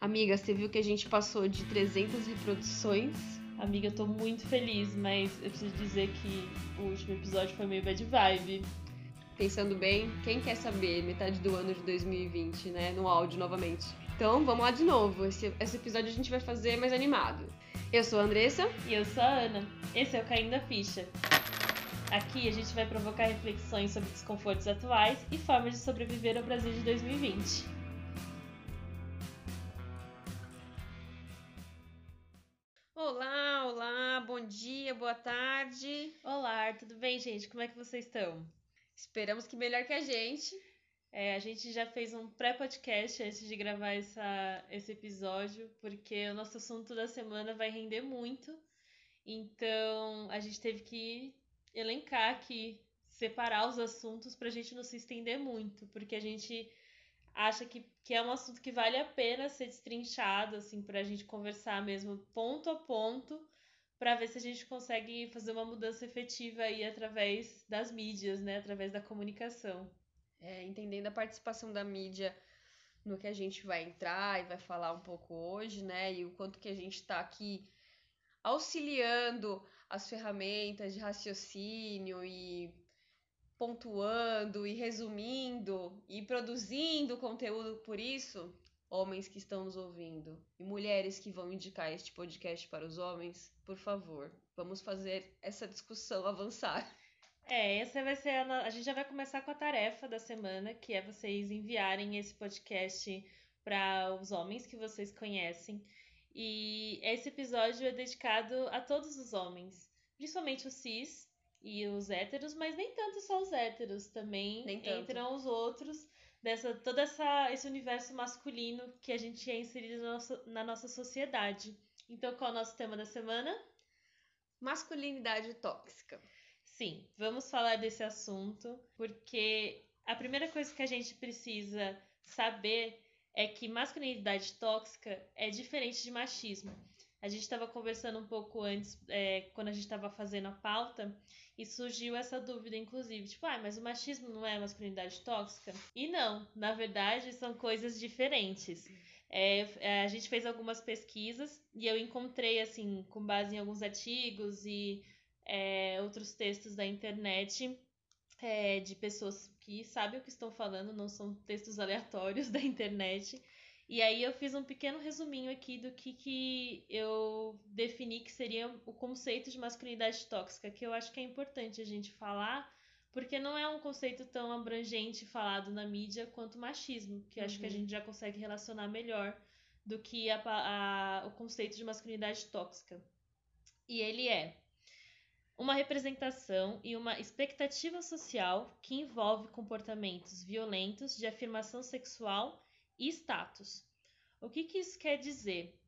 Amiga, você viu que a gente passou de 300 reproduções? Amiga, eu tô muito feliz, mas eu preciso dizer que o último episódio foi meio bad vibe. Pensando bem, quem quer saber metade do ano de 2020, né? No áudio novamente. Então, vamos lá de novo. Esse, esse episódio a gente vai fazer mais animado. Eu sou a Andressa. E eu sou a Ana. Esse é o Caindo da Ficha. Aqui a gente vai provocar reflexões sobre desconfortos atuais e formas de sobreviver ao Brasil de 2020. Dia, boa tarde. Olá, tudo bem, gente? Como é que vocês estão? Esperamos que melhor que a gente. É, a gente já fez um pré-podcast antes de gravar essa, esse episódio, porque o nosso assunto da semana vai render muito. Então, a gente teve que elencar aqui, separar os assuntos para a gente não se estender muito, porque a gente acha que, que é um assunto que vale a pena ser destrinchado, assim, para a gente conversar mesmo ponto a ponto, para ver se a gente consegue fazer uma mudança efetiva aí através das mídias, né, através da comunicação. É, entendendo a participação da mídia no que a gente vai entrar e vai falar um pouco hoje, né, e o quanto que a gente está aqui auxiliando as ferramentas de raciocínio e pontuando e resumindo e produzindo conteúdo por isso, homens que estão nos ouvindo e mulheres que vão indicar este podcast para os homens, por favor, vamos fazer essa discussão avançar. É, essa vai ser a, a gente já vai começar com a tarefa da semana, que é vocês enviarem esse podcast para os homens que vocês conhecem. E esse episódio é dedicado a todos os homens, principalmente os cis e os héteros, mas nem tanto só os héteros, também entram os outros dessa todo essa, esse universo masculino que a gente é inserido na nossa, na nossa sociedade. Então, qual é o nosso tema da semana? Masculinidade tóxica. Sim, vamos falar desse assunto, porque a primeira coisa que a gente precisa saber é que masculinidade tóxica é diferente de machismo. A gente estava conversando um pouco antes, é, quando a gente estava fazendo a pauta, e surgiu essa dúvida, inclusive, tipo, ah, mas o machismo não é masculinidade tóxica? E não, na verdade, são coisas diferentes. É, é, a gente fez algumas pesquisas e eu encontrei, assim, com base em alguns artigos e é, outros textos da internet, é, de pessoas que sabem o que estão falando, não são textos aleatórios da internet. E aí eu fiz um pequeno resuminho aqui do que, que eu defini que seria o conceito de masculinidade tóxica, que eu acho que é importante a gente falar, porque não é um conceito tão abrangente falado na mídia quanto machismo, que eu acho que a uhum. gente já consegue relacionar melhor do que a, a, o conceito de masculinidade tóxica. E ele é uma representação e uma expectativa social que envolve comportamentos violentos de afirmação sexual e status. O que, que isso quer dizer?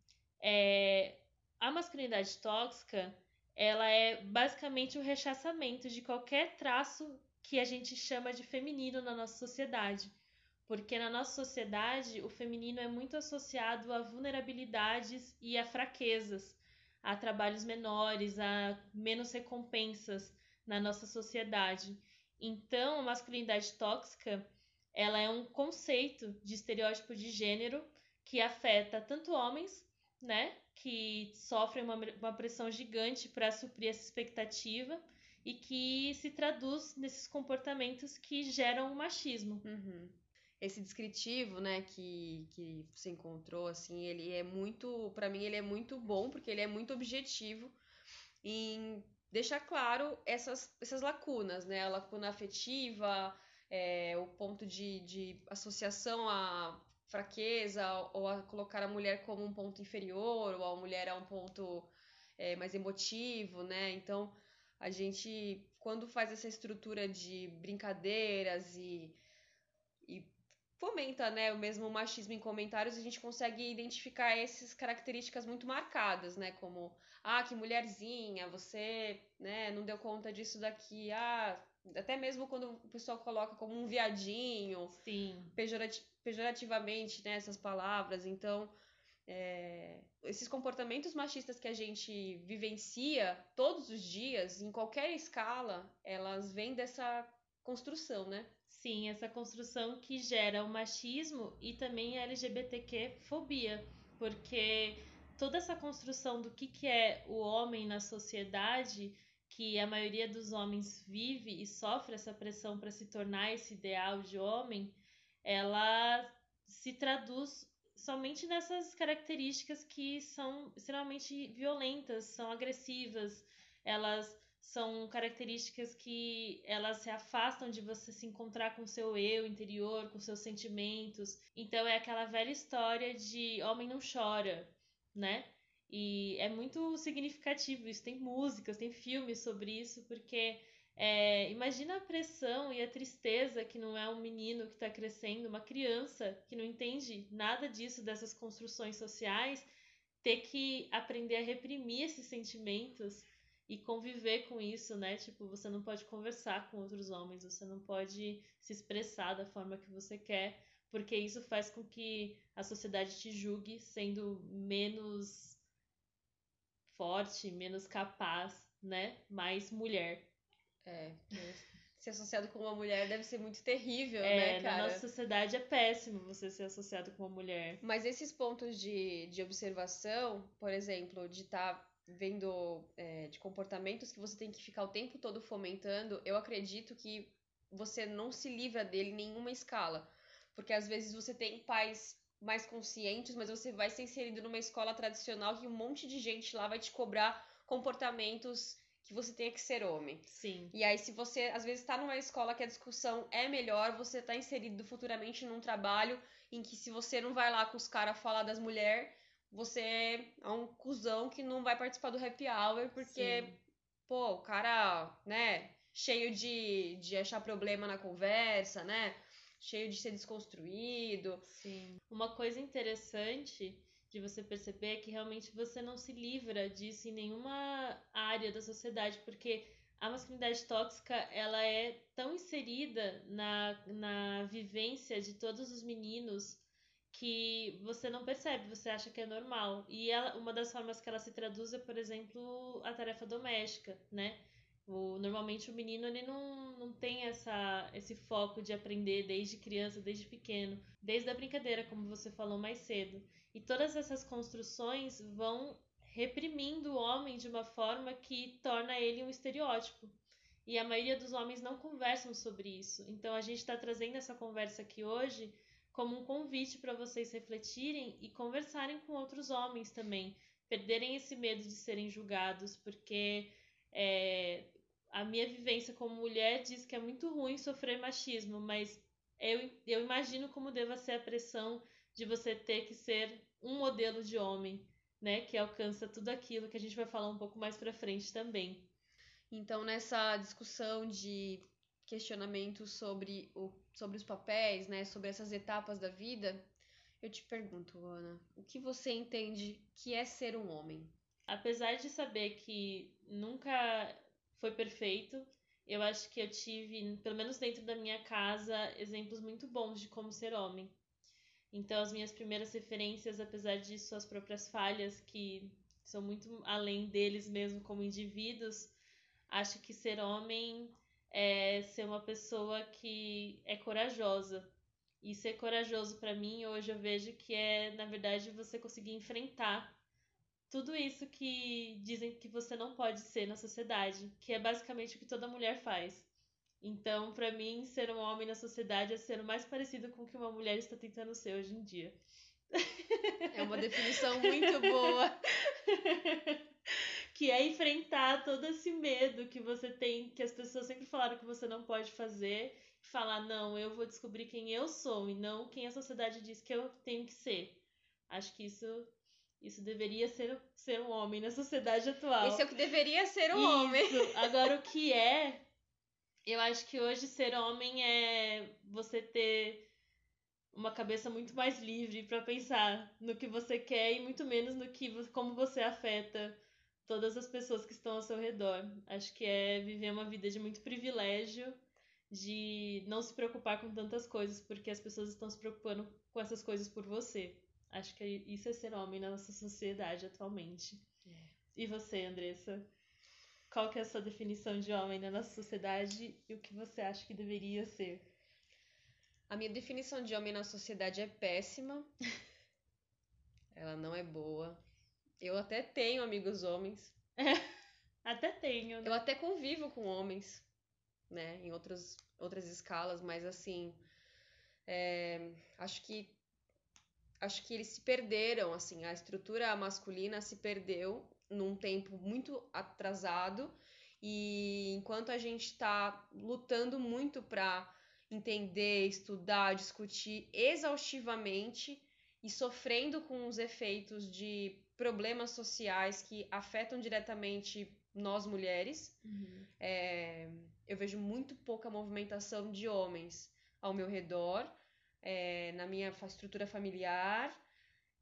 É, a masculinidade tóxica ela é basicamente o rechaçamento de qualquer traço que a gente chama de feminino na nossa sociedade. Porque na nossa sociedade o feminino é muito associado a vulnerabilidades e a fraquezas a trabalhos menores, a menos recompensas na nossa sociedade. Então, a masculinidade tóxica, ela é um conceito de estereótipo de gênero que afeta tanto homens, né, que sofrem uma, uma pressão gigante para suprir essa expectativa e que se traduz nesses comportamentos que geram o machismo. Uhum esse descritivo, né, que, que você encontrou, assim, ele é muito, para mim ele é muito bom, porque ele é muito objetivo em deixar claro essas, essas lacunas, né, a lacuna afetiva, é, o ponto de, de associação à fraqueza, ou a colocar a mulher como um ponto inferior, ou a mulher a um ponto é, mais emotivo, né, então a gente, quando faz essa estrutura de brincadeiras e fomenta, né, o mesmo machismo em comentários, a gente consegue identificar essas características muito marcadas, né, como ah, que mulherzinha, você, né, não deu conta disso daqui, ah, até mesmo quando o pessoal coloca como um viadinho, Sim. Pejorati pejorativamente, né, essas palavras, então é, esses comportamentos machistas que a gente vivencia todos os dias, em qualquer escala, elas vêm dessa construção, né? Sim, essa construção que gera o machismo e também a LGBTQ-fobia, porque toda essa construção do que, que é o homem na sociedade, que a maioria dos homens vive e sofre essa pressão para se tornar esse ideal de homem, ela se traduz somente nessas características que são extremamente violentas, são agressivas, elas são características que elas se afastam de você se encontrar com seu eu interior, com seus sentimentos. Então é aquela velha história de homem não chora, né? E é muito significativo isso. Tem músicas, tem filmes sobre isso, porque é, imagina a pressão e a tristeza que não é um menino que está crescendo, uma criança que não entende nada disso, dessas construções sociais, ter que aprender a reprimir esses sentimentos e conviver com isso, né? Tipo, você não pode conversar com outros homens, você não pode se expressar da forma que você quer, porque isso faz com que a sociedade te julgue sendo menos forte, menos capaz, né? Mais mulher. É, ser associado com uma mulher deve ser muito terrível, é, né, cara? Na nossa sociedade é péssimo você ser associado com uma mulher. Mas esses pontos de, de observação, por exemplo, de estar tá vendo é, de comportamentos que você tem que ficar o tempo todo fomentando, eu acredito que você não se livra dele em nenhuma escala. Porque às vezes você tem pais mais conscientes, mas você vai ser inserido numa escola tradicional que um monte de gente lá vai te cobrar comportamentos que você tenha que ser homem. Sim. E aí, se você às vezes está numa escola que a discussão é melhor, você está inserido futuramente num trabalho em que se você não vai lá com os caras falar das mulheres, você é um cuzão que não vai participar do happy hour porque, Sim. pô, o cara, né, cheio de, de achar problema na conversa, né? Cheio de ser desconstruído. Sim. Uma coisa interessante de você perceber que realmente você não se livra disso em nenhuma área da sociedade, porque a masculinidade tóxica ela é tão inserida na, na vivência de todos os meninos que você não percebe, você acha que é normal. E ela, uma das formas que ela se traduz é, por exemplo, a tarefa doméstica, né? O, normalmente o menino ele não, não tem essa, esse foco de aprender desde criança, desde pequeno, desde a brincadeira, como você falou mais cedo. E todas essas construções vão reprimindo o homem de uma forma que torna ele um estereótipo. E a maioria dos homens não conversam sobre isso. Então a gente está trazendo essa conversa aqui hoje como um convite para vocês refletirem e conversarem com outros homens também. Perderem esse medo de serem julgados, porque é, a minha vivência como mulher diz que é muito ruim sofrer machismo, mas eu, eu imagino como deva ser a pressão de você ter que ser um modelo de homem, né, que alcança tudo aquilo que a gente vai falar um pouco mais para frente também. Então, nessa discussão de questionamento sobre, o, sobre os papéis, né, sobre essas etapas da vida, eu te pergunto, Ana, o que você entende que é ser um homem? Apesar de saber que nunca foi perfeito. Eu acho que eu tive, pelo menos dentro da minha casa, exemplos muito bons de como ser homem. Então, as minhas primeiras referências, apesar de suas próprias falhas, que são muito além deles mesmo como indivíduos, acho que ser homem é ser uma pessoa que é corajosa. E ser corajoso para mim, hoje eu vejo que é, na verdade, você conseguir enfrentar tudo isso que dizem que você não pode ser na sociedade, que é basicamente o que toda mulher faz. Então, para mim, ser um homem na sociedade é ser o mais parecido com o que uma mulher está tentando ser hoje em dia. É uma definição muito boa. que é enfrentar todo esse medo que você tem, que as pessoas sempre falaram que você não pode fazer, e falar, não, eu vou descobrir quem eu sou e não quem a sociedade diz que eu tenho que ser. Acho que isso isso deveria ser, ser um homem na sociedade atual. Isso é o que deveria ser um Isso. homem. Agora, o que é. Eu acho que hoje ser homem é você ter uma cabeça muito mais livre para pensar no que você quer e muito menos no que como você afeta todas as pessoas que estão ao seu redor. Acho que é viver uma vida de muito privilégio, de não se preocupar com tantas coisas porque as pessoas estão se preocupando com essas coisas por você. Acho que isso é ser homem na nossa sociedade atualmente. É. E você, Andressa? Qual que é a sua definição de homem na nossa sociedade e o que você acha que deveria ser? A minha definição de homem na sociedade é péssima. Ela não é boa. Eu até tenho amigos homens. até tenho. Né? Eu até convivo com homens, né? Em outras, outras escalas, mas assim. É, acho que. Acho que eles se perderam, assim. A estrutura masculina se perdeu num tempo muito atrasado. E enquanto a gente está lutando muito para entender, estudar, discutir exaustivamente e sofrendo com os efeitos de problemas sociais que afetam diretamente nós mulheres. Uhum. É, eu vejo muito pouca movimentação de homens ao meu redor, é, na minha estrutura familiar.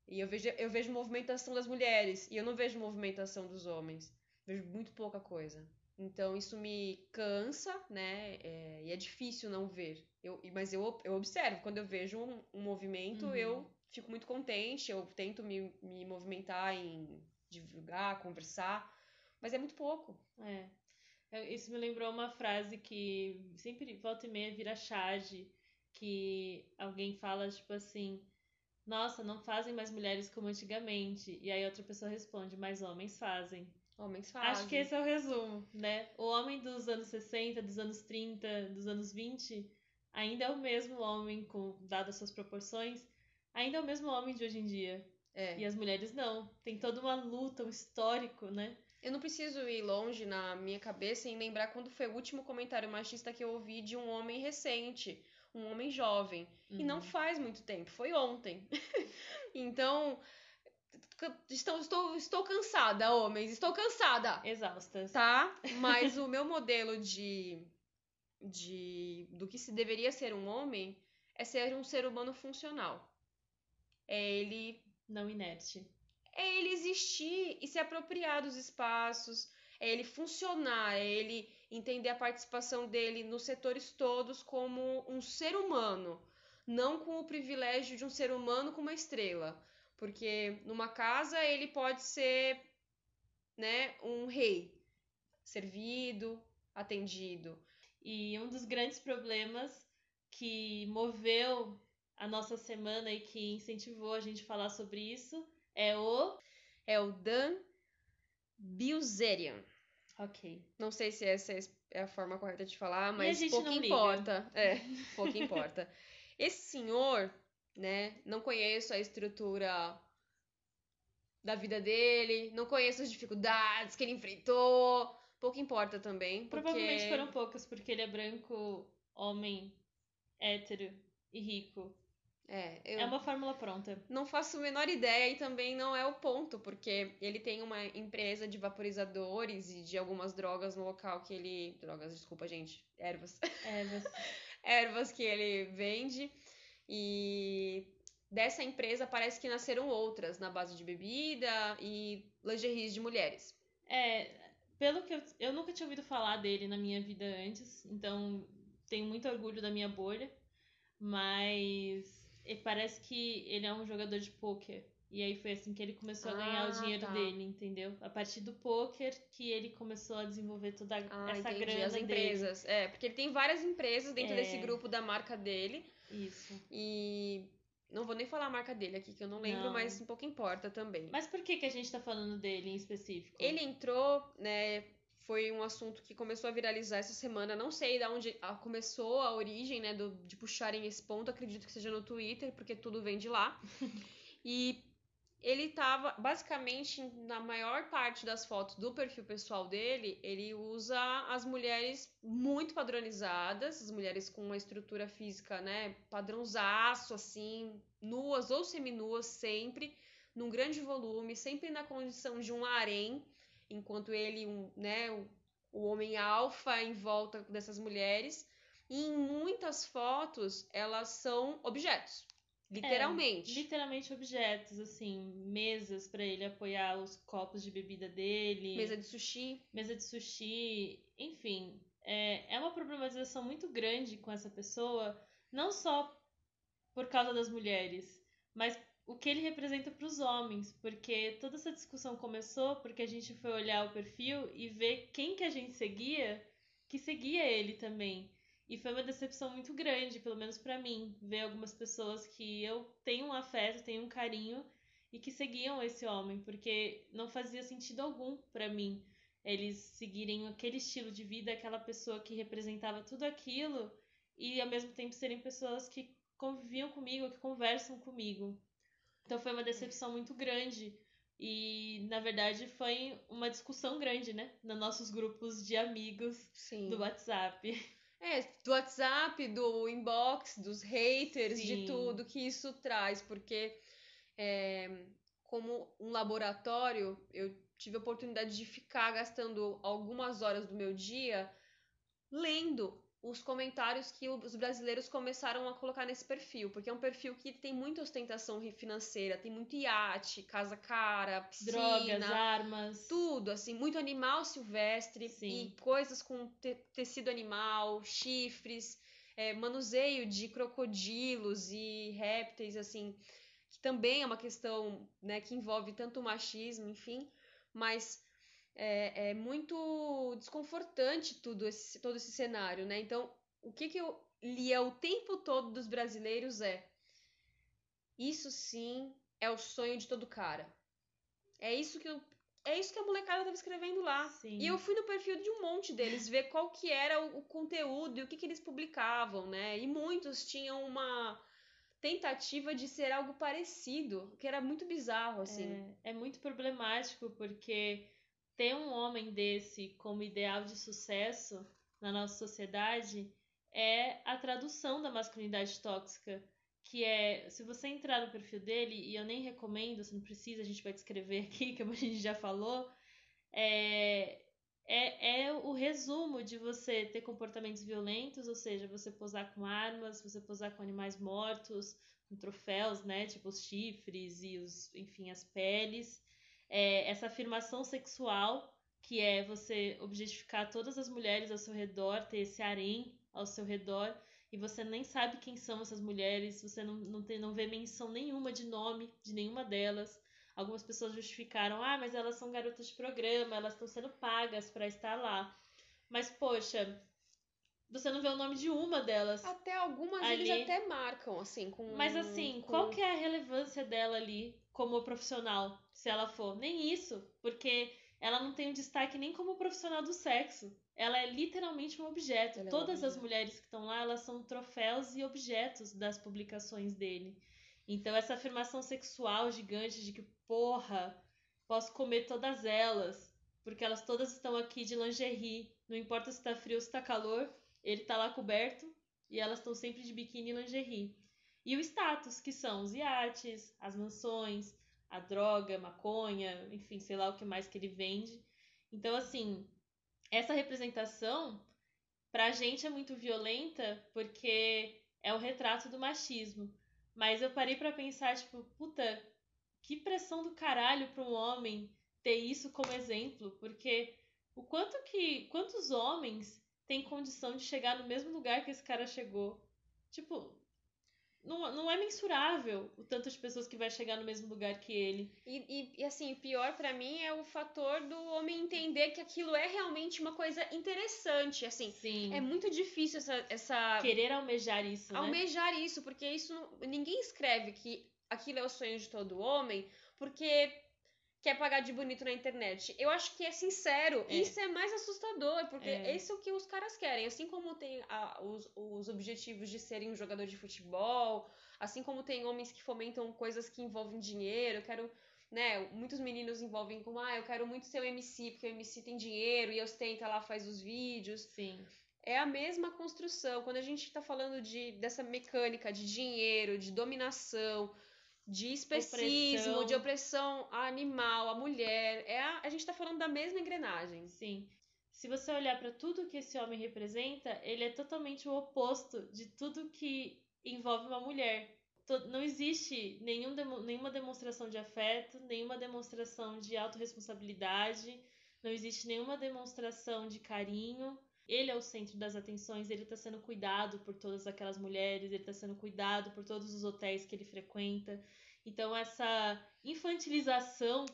E eu vejo, eu vejo movimentação das mulheres e eu não vejo movimentação dos homens. Vejo muito pouca coisa. Então isso me cansa, né? É, e é difícil não ver. Eu, mas eu, eu observo, quando eu vejo um, um movimento, uhum. eu fico muito contente, eu tento me, me movimentar em divulgar, conversar, mas é muito pouco. É. é. Isso me lembrou uma frase que sempre volta e meia vira charge, que alguém fala tipo assim: Nossa, não fazem mais mulheres como antigamente. E aí outra pessoa responde: Mas homens fazem. Homens fazem. Acho que esse é o resumo, né? O homem dos anos 60, dos anos 30, dos anos 20 ainda é o mesmo homem, com dadas suas proporções, ainda é o mesmo homem de hoje em dia. É. E as mulheres não. Tem toda uma luta, um histórico, né? Eu não preciso ir longe na minha cabeça em lembrar quando foi o último comentário machista que eu ouvi de um homem recente, um homem jovem. Uhum. E não uhum. faz muito tempo, foi ontem. então, Estou, estou, estou cansada, homens, estou cansada. Exausta. Tá? Mas o meu modelo de, de. do que se deveria ser um homem é ser um ser humano funcional. É ele. Não inerte. É ele existir e se apropriar dos espaços. É ele funcionar. É ele entender a participação dele nos setores todos como um ser humano. Não com o privilégio de um ser humano com uma estrela porque numa casa ele pode ser, né, um rei, servido, atendido. E um dos grandes problemas que moveu a nossa semana e que incentivou a gente a falar sobre isso é o é o Dan Bilzerian. Ok. Não sei se essa é a forma correta de falar, mas pouco importa. É, pouco importa. Esse senhor né? Não conheço a estrutura da vida dele, não conheço as dificuldades que ele enfrentou. Pouco importa também. Porque... Provavelmente foram poucas, porque ele é branco, homem, hétero e rico. É, eu... é uma fórmula pronta. Não faço a menor ideia e também não é o ponto, porque ele tem uma empresa de vaporizadores e de algumas drogas no local que ele. Drogas, desculpa, gente. Ervas. Ervas. Ervas que ele vende. E dessa empresa parece que nasceram outras na base de bebida e lingeries de mulheres. É, pelo que eu, eu nunca tinha ouvido falar dele na minha vida antes, então tenho muito orgulho da minha bolha, mas parece que ele é um jogador de pôquer. E aí foi assim que ele começou a ganhar ah, o dinheiro tá. dele, entendeu? A partir do poker que ele começou a desenvolver toda ah, essa entendi. grana As empresas, dele. é, porque ele tem várias empresas dentro é... desse grupo da marca dele. Isso. E não vou nem falar a marca dele aqui, que eu não lembro, não. mas um pouco importa também. Mas por que, que a gente tá falando dele em específico? Ele entrou, né? Foi um assunto que começou a viralizar essa semana. Não sei de onde começou a origem, né? Do, de puxarem esse ponto. Acredito que seja no Twitter, porque tudo vem de lá. e ele estava basicamente na maior parte das fotos do perfil pessoal dele, ele usa as mulheres muito padronizadas, as mulheres com uma estrutura física, né, padrãozaço assim, nuas ou seminuas sempre, num grande volume, sempre na condição de um harém, enquanto ele, um, né, o, o homem alfa em volta dessas mulheres. E em muitas fotos elas são objetos. Literalmente. É, literalmente objetos, assim, mesas para ele apoiar os copos de bebida dele. Mesa de sushi. Mesa de sushi. Enfim, é, é uma problematização muito grande com essa pessoa, não só por causa das mulheres, mas o que ele representa para os homens, porque toda essa discussão começou porque a gente foi olhar o perfil e ver quem que a gente seguia, que seguia ele também. E foi uma decepção muito grande, pelo menos para mim, ver algumas pessoas que eu tenho um afeto, tenho um carinho e que seguiam esse homem, porque não fazia sentido algum para mim eles seguirem aquele estilo de vida, aquela pessoa que representava tudo aquilo e ao mesmo tempo serem pessoas que conviviam comigo, que conversam comigo. Então foi uma decepção muito grande e na verdade foi uma discussão grande, né, nos nossos grupos de amigos Sim. do WhatsApp. É, do WhatsApp, do inbox, dos haters, Sim. de tudo que isso traz, porque é, como um laboratório, eu tive a oportunidade de ficar gastando algumas horas do meu dia lendo os comentários que os brasileiros começaram a colocar nesse perfil, porque é um perfil que tem muita ostentação financeira, tem muito iate, casa cara, piscina, drogas, armas, tudo, assim, muito animal silvestre Sim. e coisas com te tecido animal, chifres, é, manuseio de crocodilos e répteis, assim, que também é uma questão, né, que envolve tanto o machismo, enfim, mas é, é muito desconfortante tudo esse, todo esse cenário, né? Então, o que, que eu lia o tempo todo dos brasileiros é isso sim é o sonho de todo cara. É isso que eu, é isso que a molecada estava escrevendo lá. Sim. E eu fui no perfil de um monte deles ver qual que era o, o conteúdo e o que, que eles publicavam, né? E muitos tinham uma tentativa de ser algo parecido, que era muito bizarro, assim. É, é muito problemático porque ter um homem desse como ideal de sucesso na nossa sociedade é a tradução da masculinidade tóxica. Que é, se você entrar no perfil dele, e eu nem recomendo, você não precisa, a gente vai descrever aqui, como a gente já falou, é, é, é o resumo de você ter comportamentos violentos, ou seja, você posar com armas, você posar com animais mortos, com troféus, né, tipo os chifres e os, enfim, as peles, é, essa afirmação sexual, que é você objetificar todas as mulheres ao seu redor, ter esse harém ao seu redor, e você nem sabe quem são essas mulheres, você não, não, tem, não vê menção nenhuma de nome de nenhuma delas. Algumas pessoas justificaram, ah, mas elas são garotas de programa, elas estão sendo pagas para estar lá. Mas, poxa, você não vê o nome de uma delas. Até algumas ali. eles até marcam, assim, com. Mas assim, com... qual que é a relevância dela ali como profissional, se ela for? Nem isso, porque ela não tem um destaque nem como profissional do sexo. Ela é literalmente um objeto. Ela é Todas é as mulheres que estão lá, elas são troféus e objetos das publicações dele. Então, essa afirmação sexual gigante de que, porra, posso comer todas elas, porque elas todas estão aqui de lingerie, não importa se tá frio ou se tá calor, ele tá lá coberto e elas estão sempre de biquíni e lingerie. E o status, que são os iates, as mansões, a droga, maconha, enfim, sei lá o que mais que ele vende. Então, assim, essa representação pra gente é muito violenta porque é o retrato do machismo. Mas eu parei para pensar, tipo, puta, que pressão do caralho para um homem ter isso como exemplo, porque o quanto que quantos homens têm condição de chegar no mesmo lugar que esse cara chegou? Tipo, não, não é mensurável o tanto de pessoas que vai chegar no mesmo lugar que ele. E, e, e assim, pior para mim é o fator do homem entender que aquilo é realmente uma coisa interessante, assim. Sim. É muito difícil essa... essa... Querer almejar isso, né? Almejar isso, porque isso... Ninguém escreve que aquilo é o sonho de todo homem, porque quer pagar de bonito na internet. Eu acho que é sincero. É. Isso é mais assustador, porque é. esse é o que os caras querem. Assim como tem a, os, os objetivos de serem um jogador de futebol, assim como tem homens que fomentam coisas que envolvem dinheiro. Eu quero. Né, muitos meninos envolvem como, ah, eu quero muito ser o MC, porque o MC tem dinheiro e ostenta lá, faz os vídeos. Sim. É a mesma construção. Quando a gente tá falando de, dessa mecânica de dinheiro, de dominação, de especismo, opressão. de opressão animal, a mulher. É a, a gente está falando da mesma engrenagem. Sim. Se você olhar para tudo que esse homem representa, ele é totalmente o oposto de tudo que envolve uma mulher. Não existe nenhum, nenhuma demonstração de afeto, nenhuma demonstração de autorresponsabilidade, não existe nenhuma demonstração de carinho. Ele é o centro das atenções, ele está sendo cuidado por todas aquelas mulheres, ele está sendo cuidado por todos os hotéis que ele frequenta. Então, essa infantilização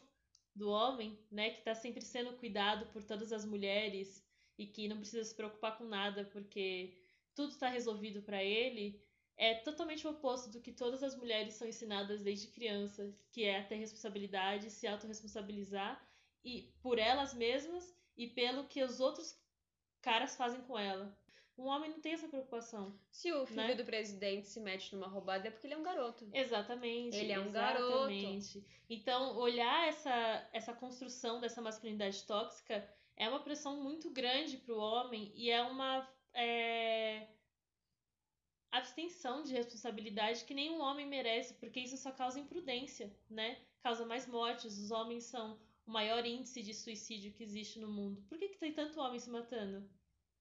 do homem, né, que está sempre sendo cuidado por todas as mulheres e que não precisa se preocupar com nada porque tudo está resolvido para ele, é totalmente o oposto do que todas as mulheres são ensinadas desde criança, que é ter responsabilidade, se autorresponsabilizar e por elas mesmas e pelo que os outros caras fazem com ela. Um homem não tem essa preocupação. Se o filho né? do presidente se mete numa roubada é porque ele é um garoto. Exatamente. Ele é um exatamente. garoto. Então, olhar essa, essa construção dessa masculinidade tóxica é uma pressão muito grande para o homem e é uma é, abstenção de responsabilidade que nenhum homem merece, porque isso só causa imprudência, né? Causa mais mortes. Os homens são o maior índice de suicídio que existe no mundo. Por que, que tem tanto homem se matando?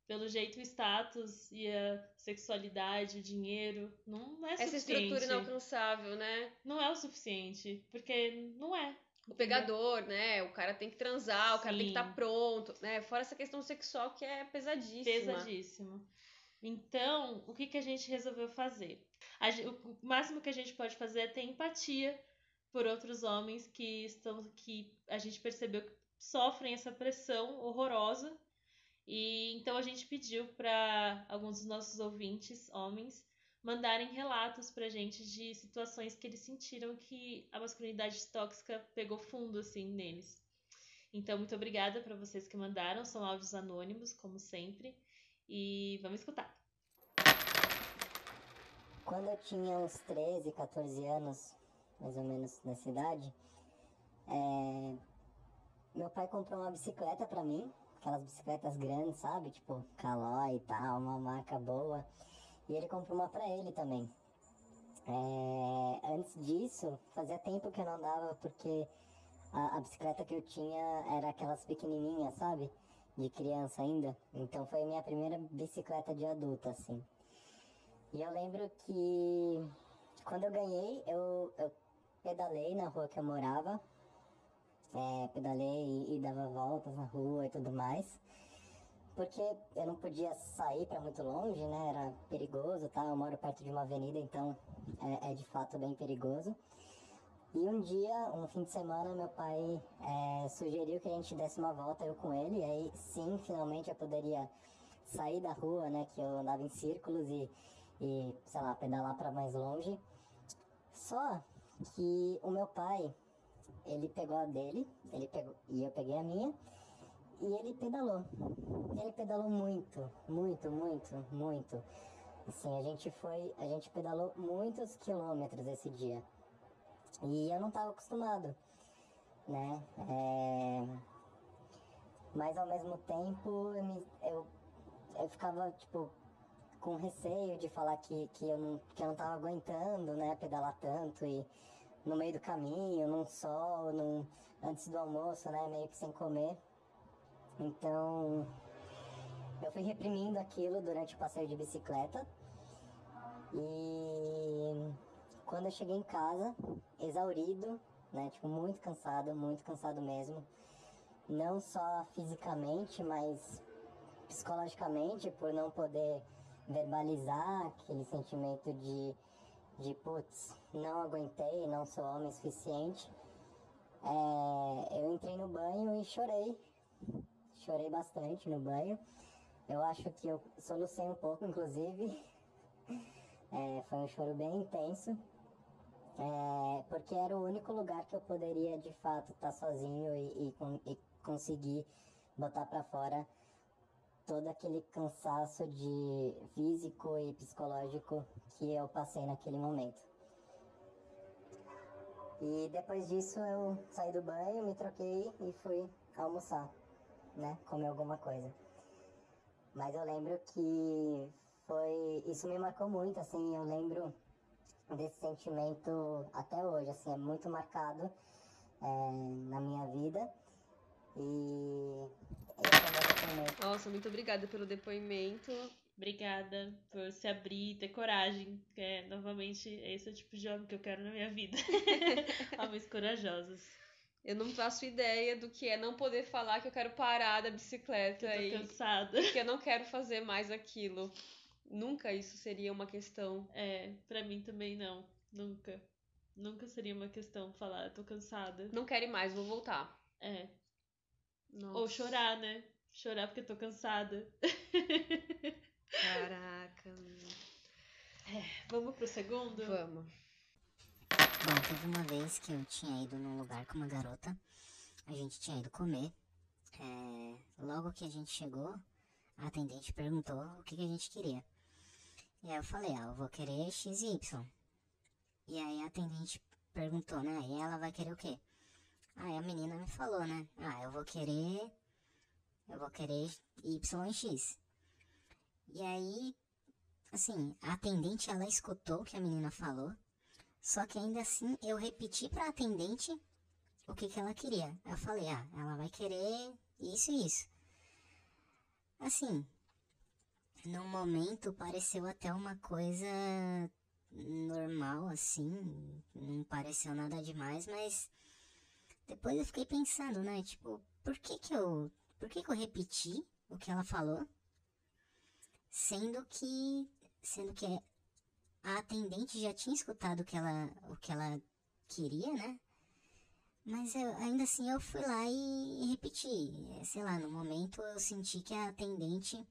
pelo jeito o status e a sexualidade, o dinheiro, não é Essa suficiente. estrutura inalcançável, né? Não é o suficiente, porque não é. O pegador, né? O cara tem que transar, o cara tem que estar tá pronto, né? Fora essa questão sexual que é pesadíssima. Pesadíssimo. Então, o que, que a gente resolveu fazer? A, o máximo que a gente pode fazer é ter empatia por outros homens que estão que a gente percebeu que sofrem essa pressão horrorosa e então a gente pediu para alguns dos nossos ouvintes, homens, mandarem relatos pra gente de situações que eles sentiram que a masculinidade tóxica pegou fundo assim neles. Então, muito obrigada para vocês que mandaram, são áudios anônimos, como sempre, e vamos escutar. Quando eu tinha uns 13, 14 anos, mais ou menos nessa idade, é... meu pai comprou uma bicicleta para mim, aquelas bicicletas grandes, sabe? Tipo, Caloi e tal, uma marca boa. E ele comprou uma pra ele também. É, antes disso, fazia tempo que eu não andava porque a, a, bicicleta que eu tinha era aquelas pequenininhas, sabe? De criança ainda. Então foi minha primeira bicicleta de adulto, assim. E eu lembro que quando eu ganhei, eu, eu pedalei na rua que eu morava é, pedalei e, e, dava voltas na rua e tudo mais. Porque eu não podia sair para muito longe, né? Era perigoso, tá? Eu moro perto de uma avenida, então é, é de fato bem perigoso. E um dia, um fim de semana, meu pai é, sugeriu que a gente desse uma volta, eu com ele. E aí, sim, finalmente eu poderia sair da rua, né? Que eu andava em círculos e, e sei lá, pedalar para mais longe. Só que o meu pai, ele pegou a dele, ele pegou, e eu peguei a minha, e ele pedalou. Ele pedalou muito, muito, muito, muito. Assim, a gente foi, a gente pedalou muitos quilômetros esse dia. E eu não estava acostumado, né? É... Mas ao mesmo tempo eu, me, eu, eu ficava, tipo, com receio de falar que, que, eu não, que eu não tava aguentando, né, pedalar tanto e no meio do caminho, num sol, num, antes do almoço, né? Meio que sem comer. Então, eu fui reprimindo aquilo durante o passeio de bicicleta. E quando eu cheguei em casa, exaurido, né? Tipo, muito cansado, muito cansado mesmo. Não só fisicamente, mas psicologicamente, por não poder verbalizar aquele sentimento de de putz, não aguentei, não sou homem suficiente. É, eu entrei no banho e chorei. Chorei bastante no banho. Eu acho que eu solucei um pouco, inclusive. É, foi um choro bem intenso. É, porque era o único lugar que eu poderia de fato estar sozinho e, e, e conseguir botar para fora todo aquele cansaço de físico e psicológico que eu passei naquele momento. E depois disso eu saí do banho, me troquei e fui almoçar, né? Comer alguma coisa. Mas eu lembro que foi. Isso me marcou muito, assim, eu lembro desse sentimento até hoje, assim, é muito marcado é, na minha vida. E nossa, muito obrigada pelo depoimento. Obrigada por se abrir, ter coragem. É, novamente, esse é o tipo de homem que eu quero na minha vida. Homens corajosos. Eu não faço ideia do que é não poder falar que eu quero parar da bicicleta. Eu tô cansada. Que eu não quero fazer mais aquilo. Nunca isso seria uma questão. É, pra mim também não. Nunca. Nunca seria uma questão falar, tô cansada. Não quero ir mais, vou voltar. É. Nossa. Ou chorar, né? Chorar porque tô cansada. Caraca. É, vamos pro segundo? Vamos. Bom, teve uma vez que eu tinha ido num lugar com uma garota. A gente tinha ido comer. É, logo que a gente chegou, a atendente perguntou o que, que a gente queria. E aí eu falei, ah, eu vou querer X e Y. E aí a atendente perguntou, né? E ela vai querer o quê? Aí a menina me falou, né? Ah, eu vou querer. Eu vou querer Y e X. E aí, assim, a atendente ela escutou o que a menina falou. Só que ainda assim eu repeti pra atendente o que, que ela queria. Eu falei, ah, ela vai querer isso e isso. Assim, no momento pareceu até uma coisa normal, assim, não pareceu nada demais, mas depois eu fiquei pensando, né, tipo, por que que eu, por que que eu repeti o que ela falou? Sendo que, sendo que a atendente já tinha escutado o que ela, o que ela queria, né? Mas eu, ainda assim eu fui lá e, repeti. Sei lá, no momento eu senti que a atendente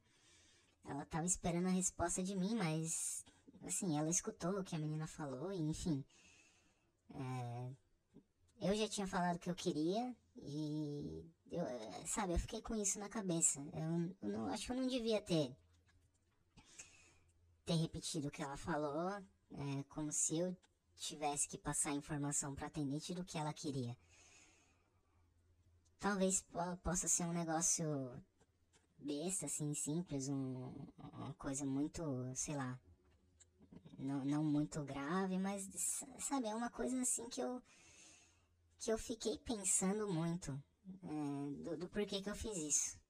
ela tava esperando a resposta de mim, mas assim, ela escutou o que a menina falou, e enfim. É, eu já tinha falado o que eu queria e eu, sabe, eu fiquei com isso na cabeça. Eu, eu não, acho que eu não devia ter ter repetido o que ela falou, é, como se eu tivesse que passar a informação para atendente do que ela queria. Talvez possa ser um negócio besta, assim, simples, um, uma coisa muito, sei lá, não, não muito grave, mas, sabe, é uma coisa assim que eu, que eu fiquei pensando muito é, do, do porquê que eu fiz isso.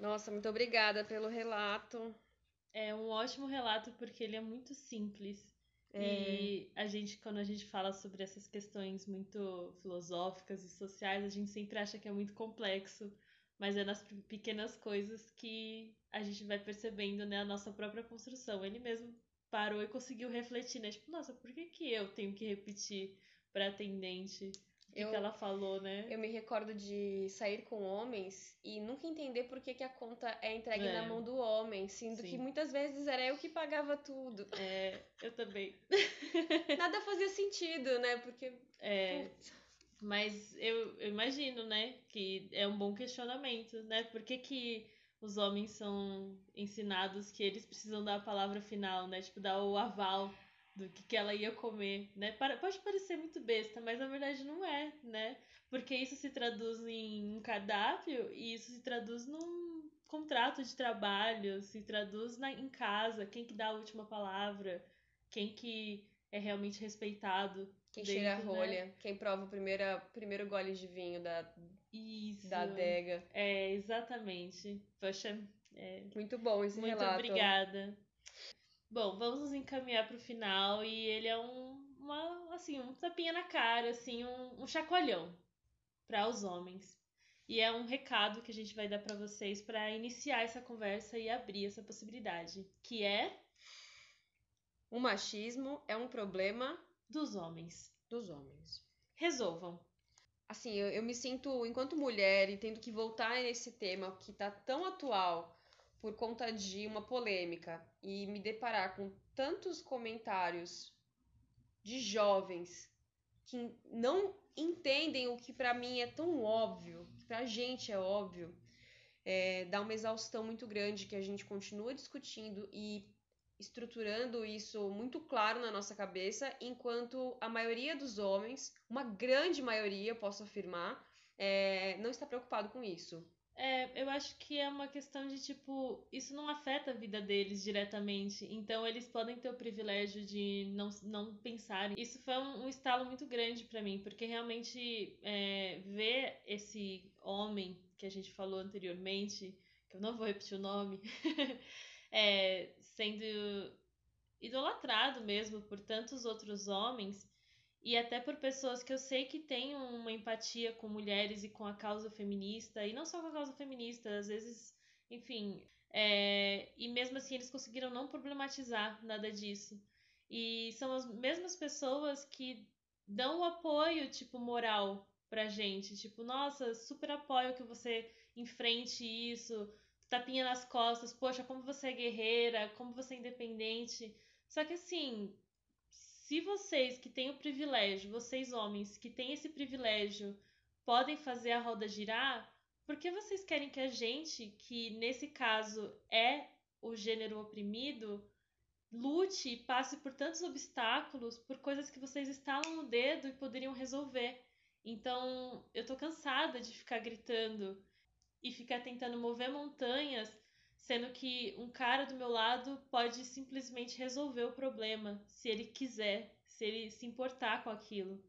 Nossa, muito obrigada pelo relato. É um ótimo relato porque ele é muito simples. É. E a gente, quando a gente fala sobre essas questões muito filosóficas e sociais, a gente sempre acha que é muito complexo. Mas é nas pequenas coisas que a gente vai percebendo, né, a nossa própria construção. Ele mesmo parou e conseguiu refletir, né? Tipo, nossa, por que, que eu tenho que repetir para atendente eu, que ela falou, né? Eu me recordo de sair com homens e nunca entender por que, que a conta é entregue é. na mão do homem, sendo Sim. que muitas vezes era eu que pagava tudo. É, eu também. Nada fazia sentido, né? Porque. É. Mas eu, eu, imagino, né, que é um bom questionamento, né? Por que, que os homens são ensinados que eles precisam dar a palavra final, né? Tipo, dar o aval do que, que ela ia comer, né? Pode parecer muito besta, mas na verdade não é, né? Porque isso se traduz em um cardápio e isso se traduz num contrato de trabalho, se traduz na, em casa, quem que dá a última palavra, quem que é realmente respeitado. Quem dentro, cheira a né? rolha, né? quem prova o primeiro, primeiro gole de vinho da, Isso. da adega. É, exatamente. Poxa, é... Muito bom esse Muito relato. Muito obrigada. Bom, vamos nos encaminhar para o final e ele é um, uma, assim, um tapinha na cara, assim, um, um chacoalhão para os homens. E é um recado que a gente vai dar para vocês para iniciar essa conversa e abrir essa possibilidade, que é o machismo é um problema dos homens. Dos homens. Resolvam. Assim, eu, eu me sinto, enquanto mulher, e tendo que voltar nesse tema que tá tão atual por conta de uma polêmica e me deparar com tantos comentários de jovens que não entendem o que para mim é tão óbvio, que pra gente é óbvio, é, dá uma exaustão muito grande que a gente continua discutindo e estruturando isso muito claro na nossa cabeça, enquanto a maioria dos homens, uma grande maioria, posso afirmar, é, não está preocupado com isso. É, eu acho que é uma questão de tipo, isso não afeta a vida deles diretamente, então eles podem ter o privilégio de não, não pensar. Isso foi um, um estalo muito grande para mim, porque realmente é, ver esse homem que a gente falou anteriormente, que eu não vou repetir o nome, é, sendo idolatrado mesmo por tantos outros homens e até por pessoas que eu sei que têm uma empatia com mulheres e com a causa feminista, e não só com a causa feminista, às vezes, enfim. É, e mesmo assim eles conseguiram não problematizar nada disso. E são as mesmas pessoas que dão o apoio, tipo, moral pra gente. Tipo, nossa, super apoio que você enfrente isso, tapinha nas costas, poxa, como você é guerreira, como você é independente. Só que assim, se vocês que têm o privilégio, vocês homens que têm esse privilégio, podem fazer a roda girar, por que vocês querem que a gente, que nesse caso é o gênero oprimido, lute e passe por tantos obstáculos por coisas que vocês estalam no dedo e poderiam resolver? Então, eu tô cansada de ficar gritando e ficar tentando mover montanhas, sendo que um cara do meu lado pode simplesmente resolver o problema, se ele quiser, se ele se importar com aquilo.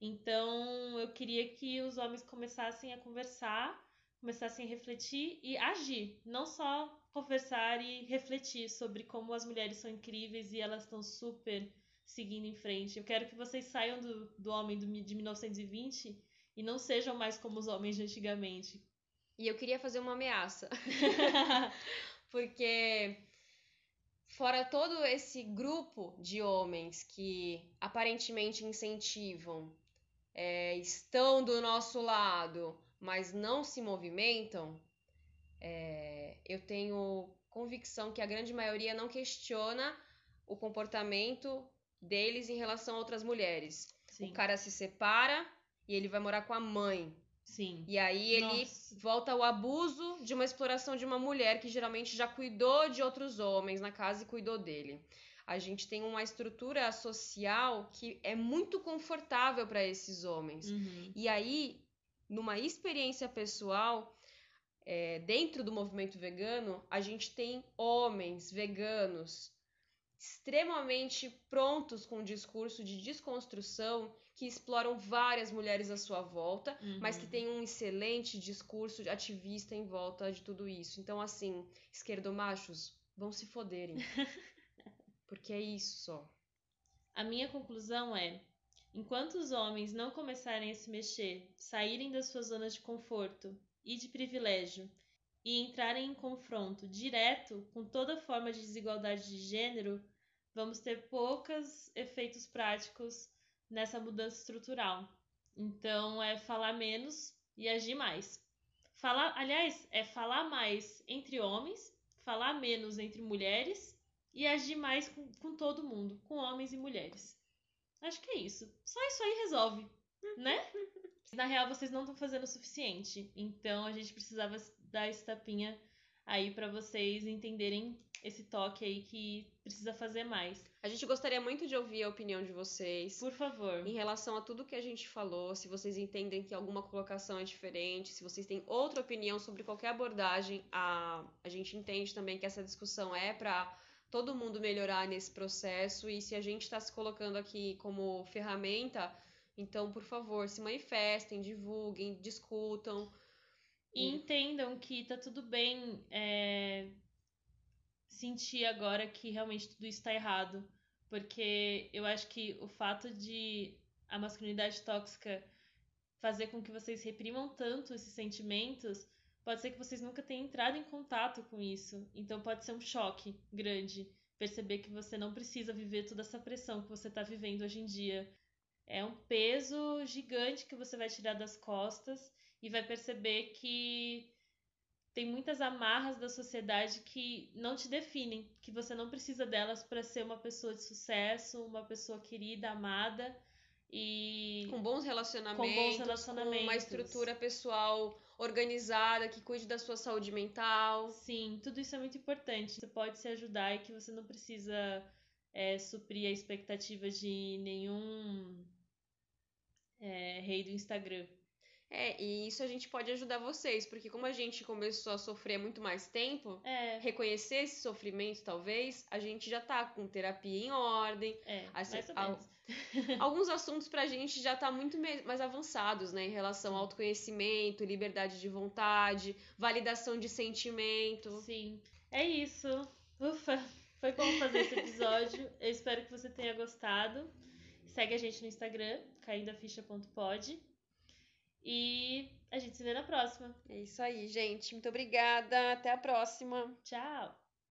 Então, eu queria que os homens começassem a conversar, começassem a refletir e agir, não só conversar e refletir sobre como as mulheres são incríveis e elas estão super seguindo em frente. Eu quero que vocês saiam do, do homem do, de 1920 e não sejam mais como os homens de antigamente. E eu queria fazer uma ameaça. Porque fora todo esse grupo de homens que aparentemente incentivam, é, estão do nosso lado, mas não se movimentam, é, eu tenho convicção que a grande maioria não questiona o comportamento deles em relação a outras mulheres. Sim. O cara se separa e ele vai morar com a mãe. Sim. E aí ele Nossa. volta ao abuso de uma exploração de uma mulher que geralmente já cuidou de outros homens na casa e cuidou dele. A gente tem uma estrutura social que é muito confortável para esses homens. Uhum. E aí, numa experiência pessoal, é, dentro do movimento vegano, a gente tem homens veganos extremamente prontos com o discurso de desconstrução que exploram várias mulheres à sua volta, uhum. mas que tem um excelente discurso de ativista em volta de tudo isso. Então, assim, esquerdomachos, vão se foderem. Porque é isso só. A minha conclusão é: enquanto os homens não começarem a se mexer, saírem das suas zonas de conforto e de privilégio e entrarem em confronto direto com toda forma de desigualdade de gênero, vamos ter poucos efeitos práticos nessa mudança estrutural. Então é falar menos e agir mais. Falar, aliás, é falar mais entre homens, falar menos entre mulheres e agir mais com, com todo mundo, com homens e mulheres. Acho que é isso. Só isso aí resolve, né? Na real, vocês não estão fazendo o suficiente. Então a gente precisava dar esse tapinha aí para vocês entenderem esse toque aí que precisa fazer mais. A gente gostaria muito de ouvir a opinião de vocês. Por favor. Em relação a tudo que a gente falou, se vocês entendem que alguma colocação é diferente, se vocês têm outra opinião sobre qualquer abordagem, a, a gente entende também que essa discussão é para todo mundo melhorar nesse processo e se a gente está se colocando aqui como ferramenta, então, por favor, se manifestem, divulguem, discutam. E entendam que tá tudo bem é, sentir agora que realmente tudo está errado. Porque eu acho que o fato de a masculinidade tóxica fazer com que vocês reprimam tanto esses sentimentos, pode ser que vocês nunca tenham entrado em contato com isso. Então pode ser um choque grande perceber que você não precisa viver toda essa pressão que você está vivendo hoje em dia. É um peso gigante que você vai tirar das costas e vai perceber que tem muitas amarras da sociedade que não te definem, que você não precisa delas para ser uma pessoa de sucesso, uma pessoa querida, amada e com bons relacionamentos, com, bons relacionamentos. com uma estrutura pessoal organizada, que cuide da sua saúde mental. Sim, tudo isso é muito importante. Você pode se ajudar e que você não precisa é, suprir a expectativa de nenhum é, rei do Instagram. É, e isso a gente pode ajudar vocês, porque como a gente começou a sofrer há muito mais tempo, é. reconhecer esse sofrimento, talvez, a gente já tá com terapia em ordem. É, assim, mais ou menos. alguns assuntos pra gente já tá muito mais avançados, né? Em relação ao autoconhecimento, liberdade de vontade, validação de sentimento. Sim. É isso. Ufa, foi bom fazer esse episódio. Eu espero que você tenha gostado. Segue a gente no Instagram, caindaficha.pod. E a gente se vê na próxima. É isso aí, gente. Muito obrigada. Até a próxima. Tchau.